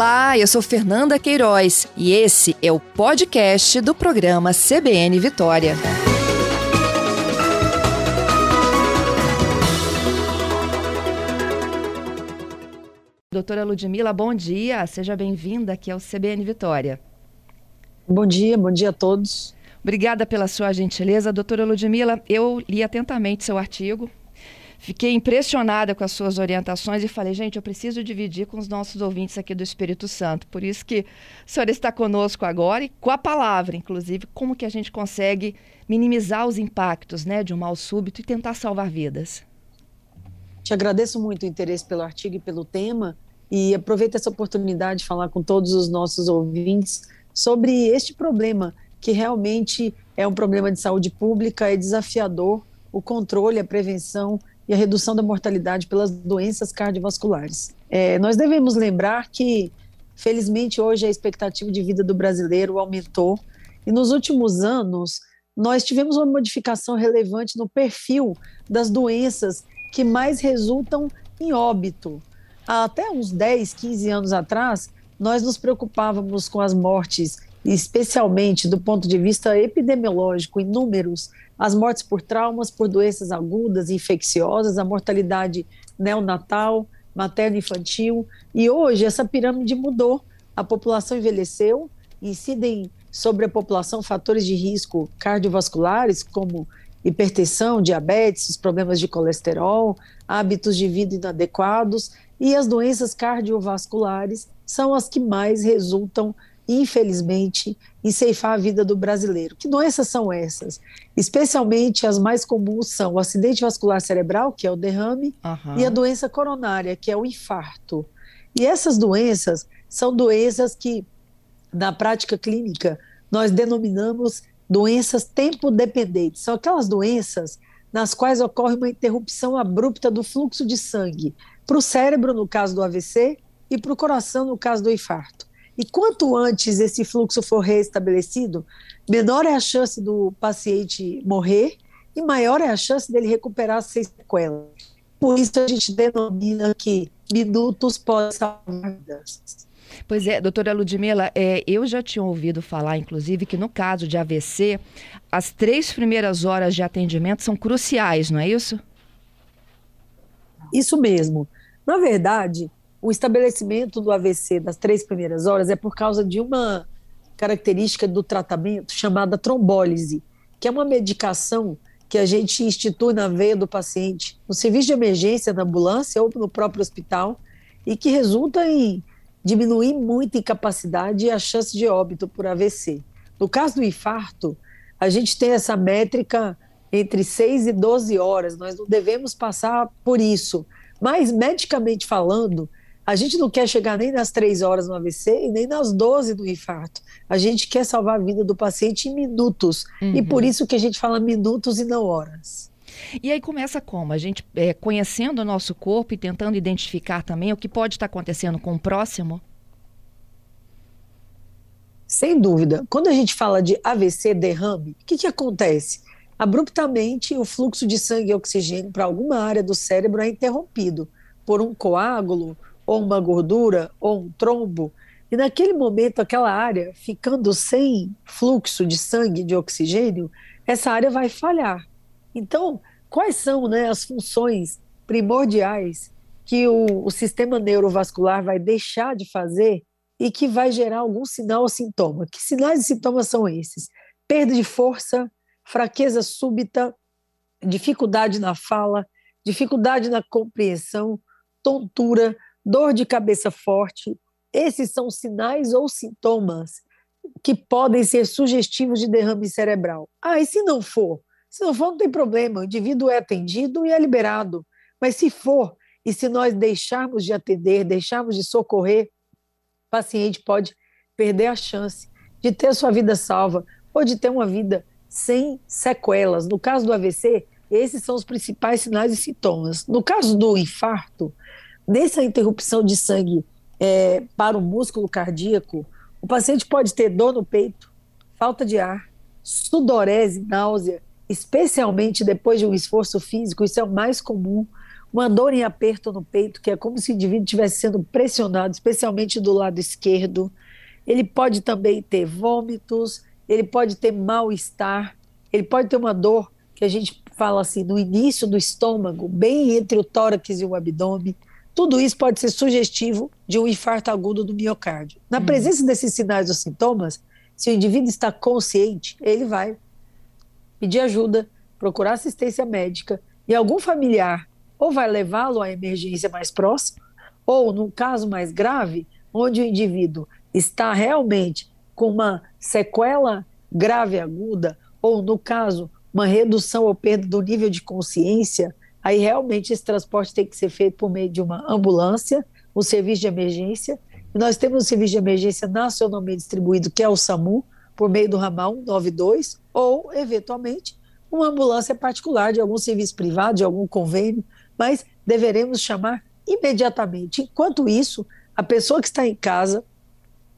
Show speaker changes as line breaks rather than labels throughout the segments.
Olá, eu sou Fernanda Queiroz e esse é o podcast do programa CBN Vitória. Doutora Ludmila, bom dia, seja bem-vinda aqui ao CBN Vitória.
Bom dia, bom dia a todos.
Obrigada pela sua gentileza. Doutora Ludmila, eu li atentamente seu artigo, Fiquei impressionada com as suas orientações e falei, gente, eu preciso dividir com os nossos ouvintes aqui do Espírito Santo. Por isso que o senhor está conosco agora e com a palavra, inclusive, como que a gente consegue minimizar os impactos né, de um mal súbito e tentar salvar vidas.
Te agradeço muito o interesse pelo artigo e pelo tema e aproveito essa oportunidade de falar com todos os nossos ouvintes sobre este problema que realmente é um problema de saúde pública, é desafiador o controle, a prevenção e a redução da mortalidade pelas doenças cardiovasculares. É, nós devemos lembrar que, felizmente, hoje a expectativa de vida do brasileiro aumentou e nos últimos anos nós tivemos uma modificação relevante no perfil das doenças que mais resultam em óbito. Há até uns 10, 15 anos atrás, nós nos preocupávamos com as mortes, especialmente do ponto de vista epidemiológico, em números as mortes por traumas, por doenças agudas e infecciosas, a mortalidade neonatal, materno-infantil. E hoje essa pirâmide mudou. A população envelheceu, incidem sobre a população fatores de risco cardiovasculares, como hipertensão, diabetes, problemas de colesterol, hábitos de vida inadequados e as doenças cardiovasculares são as que mais resultam infelizmente, em ceifar a vida do brasileiro. Que doenças são essas? Especialmente as mais comuns são o acidente vascular cerebral, que é o derrame, uhum. e a doença coronária, que é o infarto. E essas doenças são doenças que, na prática clínica, nós denominamos doenças tempo-dependentes. São aquelas doenças nas quais ocorre uma interrupção abrupta do fluxo de sangue para o cérebro, no caso do AVC, e para o coração, no caso do infarto. E quanto antes esse fluxo for restabelecido, menor é a chance do paciente morrer e maior é a chance dele recuperar sem sequelas. Por isso a gente denomina que minutos podem salvar vidas.
Pois é, doutora Ludmila, é, eu já tinha ouvido falar, inclusive, que no caso de AVC, as três primeiras horas de atendimento são cruciais, não é isso?
Isso mesmo. Na verdade, o estabelecimento do AVC das três primeiras horas é por causa de uma característica do tratamento chamada trombólise, que é uma medicação que a gente institui na veia do paciente, no serviço de emergência, na ambulância ou no próprio hospital, e que resulta em diminuir muito a incapacidade e a chance de óbito por AVC. No caso do infarto, a gente tem essa métrica entre 6 e 12 horas, nós não devemos passar por isso. Mas, medicamente falando, a gente não quer chegar nem nas três horas no AVC e nem nas 12 do infarto. A gente quer salvar a vida do paciente em minutos. Uhum. E por isso que a gente fala minutos e não horas.
E aí começa como? A gente é, conhecendo o nosso corpo e tentando identificar também o que pode estar acontecendo com o próximo?
Sem dúvida. Quando a gente fala de AVC, derrame, o que, que acontece? Abruptamente, o fluxo de sangue e oxigênio para alguma área do cérebro é interrompido por um coágulo ou uma gordura, ou um trombo, e naquele momento, aquela área ficando sem fluxo de sangue, de oxigênio, essa área vai falhar. Então, quais são né, as funções primordiais que o, o, sistema neurovascular vai deixar de fazer e que vai gerar algum sinal ou sintoma? Que sinais e sintomas são esses? Perda de força, fraqueza súbita, dificuldade na fala, dificuldade na compreensão, tontura, dor de cabeça forte, esses são sinais ou sintomas que podem ser sugestivos de derrame cerebral. Ah, e se não for? Se não for, não tem problema, o indivíduo é atendido e é liberado. Mas se for, e se nós deixarmos de atender, deixarmos de socorrer, o paciente pode perder a chance de ter a sua vida salva ou de ter uma vida sem sequelas. No caso do AVC, esses são os principais sinais e sintomas. No caso do infarto, Nessa interrupção de sangue é, para o músculo cardíaco, o paciente pode ter dor no peito, falta de ar, sudorese, náusea, especialmente depois de um esforço físico, isso é o mais comum. uma dor em aperto no peito, que é como se o indivíduo estivesse sendo pressionado, especialmente do lado esquerdo. Ele pode também ter vômitos, ele pode ter mal-estar, ele pode ter uma dor que a gente fala assim, no início do estômago, bem entre o tórax e o abdômen. Tudo isso pode ser sugestivo de um infarto agudo do miocárdio. Na uhum. presença desses sinais ou sintomas, se o indivíduo está consciente, ele vai pedir ajuda, procurar assistência médica e algum familiar ou vai levá-lo à emergência mais próxima, ou, num caso mais grave, onde o indivíduo está realmente com uma sequela grave aguda, ou, no caso, uma redução ou perda do nível de consciência, aí realmente esse transporte tem que ser feito por meio de uma ambulância, um serviço de emergência. Nós temos um serviço de emergência nacionalmente distribuído, que é o SAMU, por meio do ramal 192, ou, eventualmente, uma ambulância particular de algum serviço privado, de algum convênio, mas deveremos chamar imediatamente. Enquanto isso, a pessoa que está em casa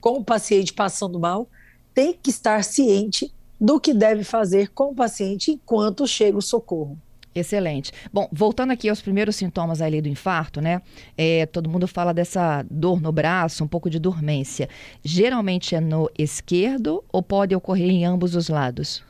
com o paciente passando mal tem que estar ciente do que deve fazer com o paciente enquanto chega o socorro.
Excelente. Bom, voltando aqui aos primeiros sintomas ali do infarto, né? É, todo mundo fala dessa dor no braço, um pouco de dormência. Geralmente é no esquerdo ou pode ocorrer em ambos os lados?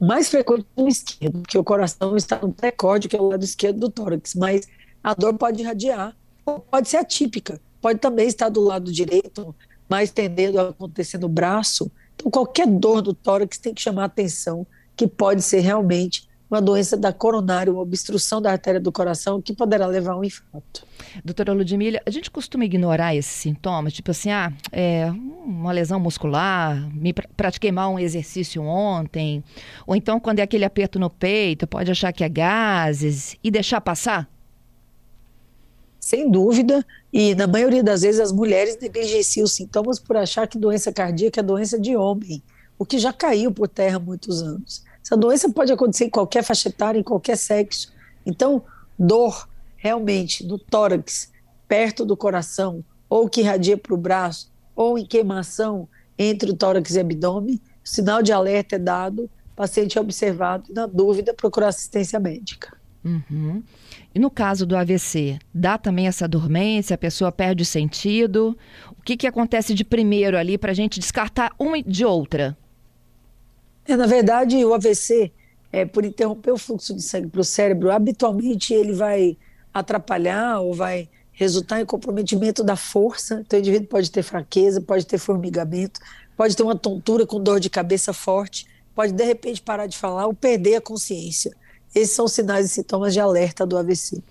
mais frequente no esquerdo, porque o coração está no pré-córdio, que é o lado esquerdo do tórax, mas a dor pode irradiar, ou pode ser atípica, pode também estar do lado direito, mais tendendo a acontecer no braço. Então, qualquer dor do tórax tem que chamar atenção, que pode ser realmente uma doença da coronária, uma obstrução da artéria do coração, que poderá levar a um infarto.
Doutora Ludmila, a gente costuma ignorar esses sintomas, tipo assim, ah, é uma lesão muscular, me pratiquei mal um exercício ontem, ou então quando é aquele aperto no peito, pode achar que é gases e deixar passar?
Sem dúvida, e na maioria das vezes as mulheres negligenciam os sintomas por achar que doença cardíaca é doença de homem, o que já caiu por terra há muitos anos. Essa doença pode acontecer em qualquer faixa etária, em qualquer sexo. Então, dor realmente no tórax, perto do coração, ou que irradia para o braço, ou em queimação entre o tórax e abdômen, sinal de alerta é dado, paciente é observado e, na dúvida, procurar assistência médica.
Uhum. E no caso do AVC, dá também essa dormência, a pessoa perde o sentido? O que, que acontece de primeiro ali para a gente descartar uma de outra?
É, na verdade, o AVC, é, por interromper o fluxo de sangue para o cérebro, habitualmente ele vai atrapalhar ou vai resultar em comprometimento da força. Então, o indivíduo pode ter fraqueza, pode ter formigamento, pode ter uma tontura com dor de cabeça forte, pode de repente parar de falar ou perder a consciência. Esses são sinais e sintomas de alerta do AVC.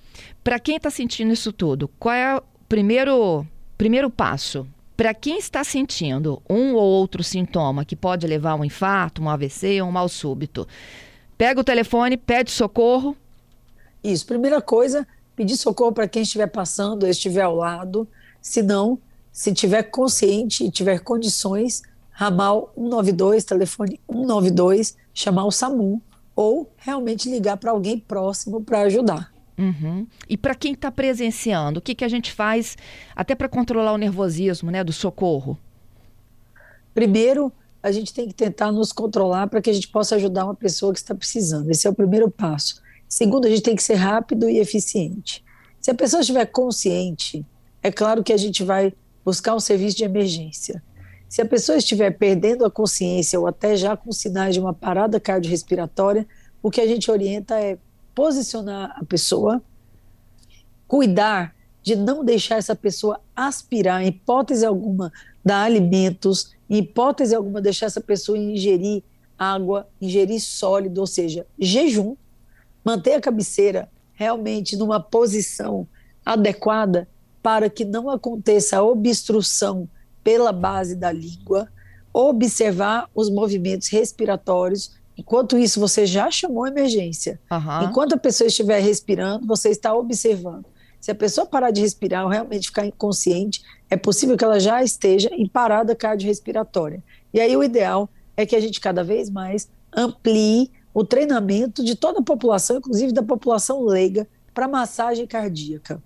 Para quem está sentindo isso tudo, qual é o primeiro, primeiro passo? Para quem está sentindo um ou outro sintoma que pode levar a um infarto, um AVC um mal súbito, pega o telefone, pede socorro.
Isso, primeira coisa, pedir socorro para quem estiver passando, estiver ao lado. Se não, se tiver consciente e tiver condições, ramal 192, telefone 192, chamar o SAMU ou realmente ligar para alguém próximo para ajudar.
Uhum. E para quem está presenciando, o que, que a gente faz até para controlar o nervosismo né, do socorro?
Primeiro, a gente tem que tentar nos controlar para que a gente possa ajudar uma pessoa que está precisando. Esse é o primeiro passo. Segundo, a gente tem que ser rápido e eficiente. Se a pessoa estiver consciente, é claro que a gente vai buscar um serviço de emergência. Se a pessoa estiver perdendo a consciência ou até já com sinais de uma parada cardiorrespiratória, o que a gente orienta é posicionar a pessoa, cuidar de não deixar essa pessoa aspirar, em hipótese alguma, dar alimentos, em hipótese alguma, deixar essa pessoa ingerir água, ingerir sólido, ou seja, jejum, manter a cabeceira realmente numa posição adequada para que não aconteça a obstrução pela base da língua, observar os movimentos respiratórios Enquanto isso, você já chamou a emergência. Uhum. Enquanto a pessoa estiver respirando, você está observando. Se a pessoa parar de respirar ou realmente ficar inconsciente, é possível que ela já esteja em parada cardiorrespiratória. E aí o ideal é que a gente cada vez mais amplie o treinamento de toda a população, inclusive da população leiga, para massagem cardíaca.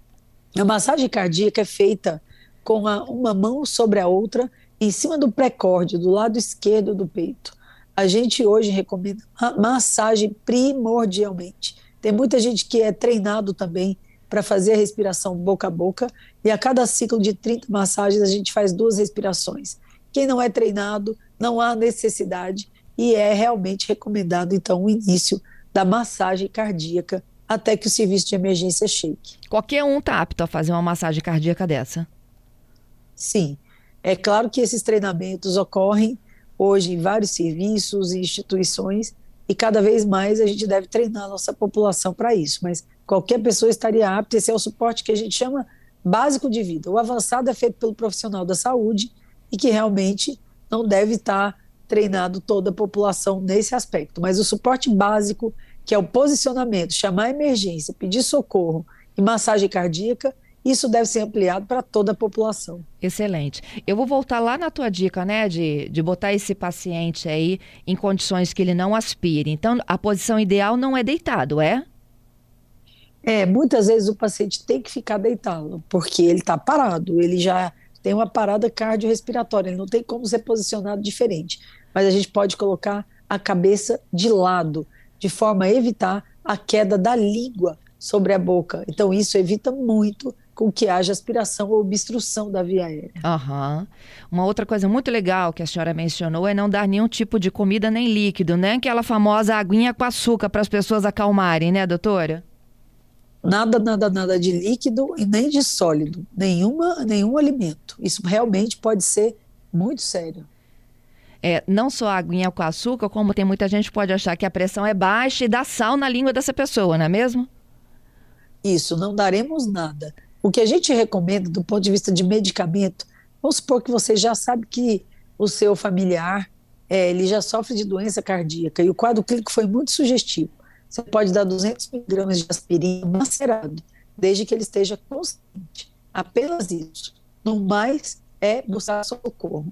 A massagem cardíaca é feita com a, uma mão sobre a outra, em cima do pré-córdio, do lado esquerdo do peito. A gente hoje recomenda massagem primordialmente. Tem muita gente que é treinado também para fazer a respiração boca a boca, e a cada ciclo de 30 massagens a gente faz duas respirações. Quem não é treinado, não há necessidade, e é realmente recomendado, então, o início da massagem cardíaca até que o serviço de emergência chegue.
Qualquer um está apto a fazer uma massagem cardíaca dessa?
Sim. É claro que esses treinamentos ocorrem hoje em vários serviços e instituições, e cada vez mais a gente deve treinar a nossa população para isso, mas qualquer pessoa estaria apta, esse é o suporte que a gente chama básico de vida. O avançado é feito pelo profissional da saúde e que realmente não deve estar treinado toda a população nesse aspecto, mas o suporte básico que é o posicionamento, chamar a emergência, pedir socorro e massagem cardíaca, isso deve ser ampliado para toda a população.
Excelente. Eu vou voltar lá na tua dica, né, de, de botar esse paciente aí em condições que ele não aspire. Então, a posição ideal não é deitado, é?
É, muitas vezes o paciente tem que ficar deitado, porque ele está parado, ele já tem uma parada cardiorrespiratória, ele não tem como ser posicionado diferente. Mas a gente pode colocar a cabeça de lado de forma a evitar a queda da língua sobre a boca. Então, isso evita muito com que haja aspiração ou obstrução da via aérea.
Uhum. Uma outra coisa muito legal que a senhora mencionou é não dar nenhum tipo de comida nem líquido, né? Aquela famosa aguinha com açúcar para as pessoas acalmarem, né, doutora?
Nada, nada, nada de líquido e nem de sólido, nenhuma, nenhum alimento. Isso realmente pode ser muito sério
é, não só a aguinha com açúcar, como tem muita gente que pode achar que a pressão é baixa e dá sal na língua dessa pessoa, não é mesmo?
Isso, não daremos nada. O que a gente recomenda do ponto de vista de medicamento, vamos supor que você já sabe que o seu familiar é, ele já sofre de doença cardíaca e o quadro clínico foi muito sugestivo. Você pode dar 200 miligramas de aspirina macerado, desde que ele esteja consciente. Apenas isso. No mais, é buscar socorro.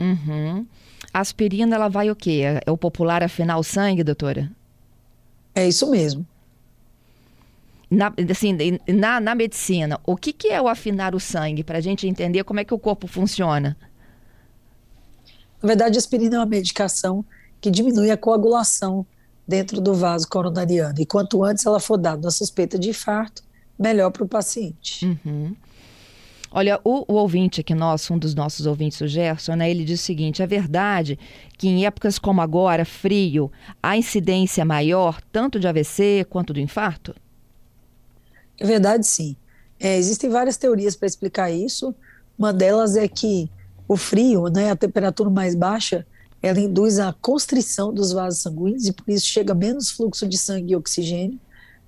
Uhum. A aspirina, ela vai o quê? É o popular afinar o sangue, doutora?
É isso mesmo.
Na, assim, na, na medicina, o que, que é o afinar o sangue? Para a gente entender como é que o corpo funciona.
Na verdade, a aspirina é uma medicação que diminui a coagulação dentro do vaso coronariano. E quanto antes ela for dada na suspeita de infarto, melhor para o paciente.
Uhum. Olha, o, o, ouvinte aqui nosso, um dos nossos ouvintes, o Gerson, né, ele diz o seguinte: é verdade que em épocas como agora, frio, a incidência é maior tanto de AVC quanto do infarto?
É verdade, sim. É, existem várias teorias para explicar isso. Uma delas é que o frio, né, a temperatura mais baixa, ela induz a constrição dos vasos sanguíneos e por isso chega menos fluxo de sangue e oxigênio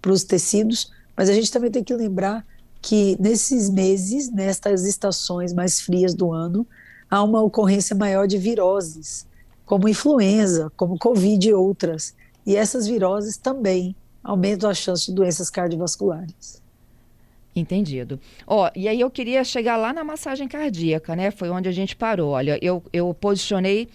para os tecidos. Mas a gente também tem que lembrar que nesses meses, nestas estações mais frias do ano, há uma ocorrência maior de viroses, como influenza, como Covid e outras. E essas viroses também aumentam a chance de doenças cardiovasculares.
Entendido. Ó, oh, e aí eu queria chegar lá na massagem cardíaca, né? Foi onde a gente parou. Olha, eu, eu posicionei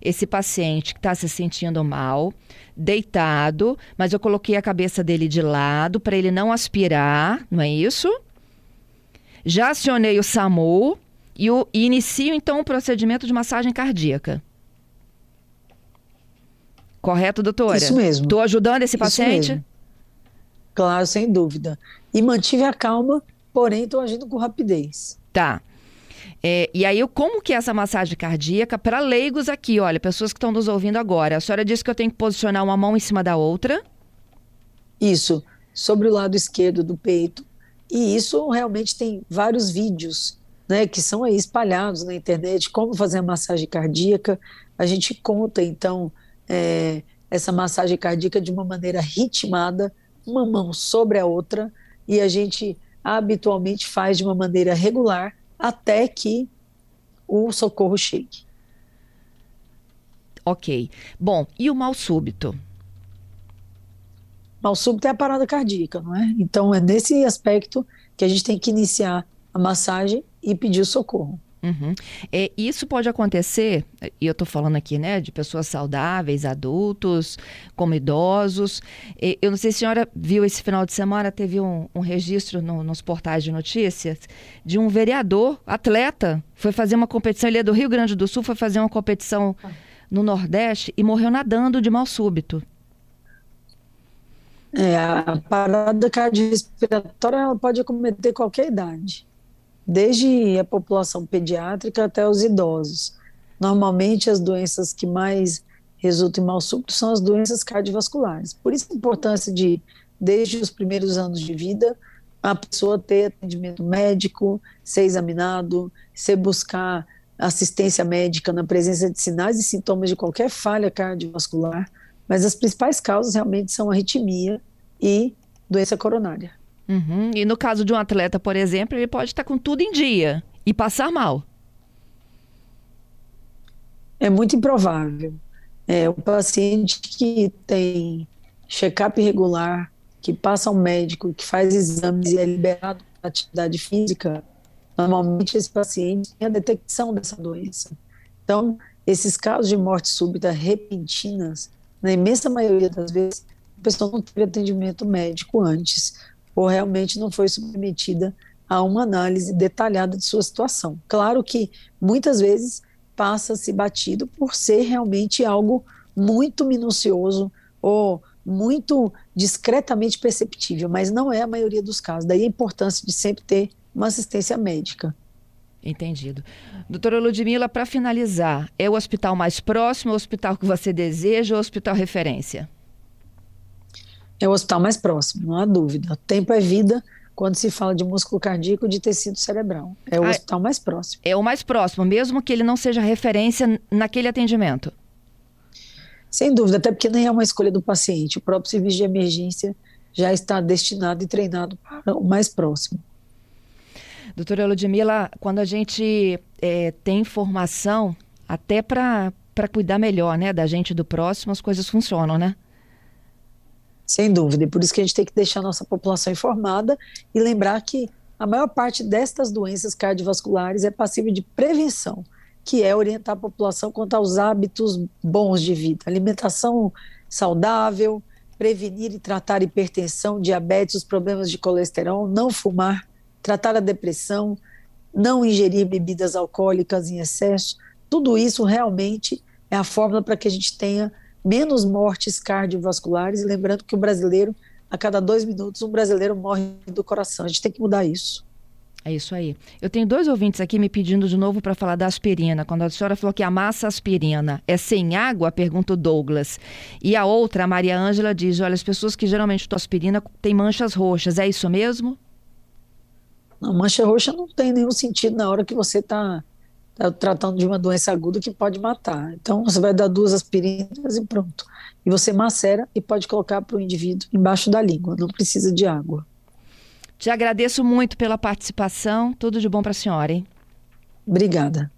esse paciente que está se sentindo mal, deitado, mas eu coloquei a cabeça dele de lado para ele não aspirar, não é isso? Já acionei o SAMU e, o, e inicio então o procedimento de massagem cardíaca. Correto, doutora?
Isso mesmo.
Estou ajudando esse paciente?
Claro, sem dúvida. E mantive a calma, porém estou agindo com rapidez.
Tá. É, e aí, como que é essa massagem cardíaca? Para leigos aqui, olha, pessoas que estão nos ouvindo agora. A senhora disse que eu tenho que posicionar uma mão em cima da outra.
Isso, sobre o lado esquerdo do peito, e isso realmente tem vários vídeos né, que são aí espalhados na internet, como fazer a massagem cardíaca. A gente conta, então, é, essa massagem cardíaca de uma maneira ritmada, uma mão sobre a outra, e a gente habitualmente faz de uma maneira regular até que o socorro chegue.
Ok. Bom, e o mal súbito?
mal súbito é a parada cardíaca, não é? Então é nesse aspecto que a gente tem que iniciar a massagem e pedir o socorro.
Uhum. É, isso pode acontecer, e eu estou falando aqui, né, de pessoas saudáveis, adultos, como idosos. É, eu não sei se a senhora viu esse final de semana, teve um, um registro no, nos portais de notícias de um vereador, atleta, foi fazer uma competição, ele é do Rio Grande do Sul, foi fazer uma competição no Nordeste e morreu nadando de mal súbito.
É, a parada cardiorrespiratória ela pode acometer qualquer idade, desde a população pediátrica até os idosos. Normalmente, as doenças que mais resultam em mal súbito são as doenças cardiovasculares. Por isso a importância de, desde os primeiros anos de vida, a pessoa ter atendimento médico, ser examinado, ser buscar assistência médica na presença de sinais e sintomas de qualquer falha cardiovascular, mas as principais causas realmente são arritmia e doença coronária.
Uhum. E no caso de um atleta, por exemplo, ele pode estar com tudo em dia e passar mal.
É muito improvável. É, o paciente que tem check-up regular, que passa ao médico, que faz exames e é liberado para atividade física, normalmente esse paciente tem a detecção dessa doença. Então, esses casos de morte súbita repentinas, na imensa maioria das vezes, a pessoa não teve atendimento médico antes, ou realmente não foi submetida a uma análise detalhada de sua situação. Claro que muitas vezes passa-se batido por ser realmente algo muito minucioso ou muito discretamente perceptível, mas não é a maioria dos casos. Daí a importância de sempre ter uma assistência médica.
Entendido. Doutora Ludmila, para finalizar, é o hospital mais próximo, o hospital que você deseja ou o hospital referência?
É o hospital mais próximo, não há dúvida. Tempo é vida quando se fala de músculo cardíaco de tecido cerebral. É o ah, hospital mais próximo.
É o mais próximo, mesmo que ele não seja referência naquele atendimento.
Sem dúvida, até porque nem é uma escolha do paciente. O próprio serviço de emergência já está destinado e treinado para o mais próximo.
Doutora Ludmila, quando a gente é, tem formação, até para cuidar melhor né, da gente do próximo, as coisas funcionam, né?
Sem dúvida, e por isso que a gente tem que deixar a nossa população informada e lembrar que a maior parte destas doenças cardiovasculares é passível de prevenção, que é orientar a população quanto aos hábitos bons de vida, alimentação saudável, prevenir e tratar hipertensão, diabetes, os problemas de colesterol, não fumar, tratar a depressão, não ingerir bebidas alcoólicas em excesso, tudo isso realmente é a fórmula para que a gente tenha menos mortes cardiovasculares. E lembrando que o brasileiro, a cada dois minutos, um brasileiro morre do coração. A gente tem que mudar isso.
É isso aí. Eu tenho dois ouvintes aqui me pedindo de novo para falar da aspirina. Quando a senhora falou que a massa aspirina é sem água, pergunta o Douglas. E a outra, a Maria Ângela, diz: olha, as pessoas que geralmente tomam aspirina têm manchas roxas. É isso mesmo?
A mancha roxa não tem nenhum sentido na hora que você está tá tratando de uma doença aguda que pode matar. Então, você vai dar duas aspirinas e pronto. E você macera e pode colocar para o indivíduo embaixo da língua, não precisa de água.
Te agradeço muito pela participação. Tudo de bom para a senhora, hein?
Obrigada.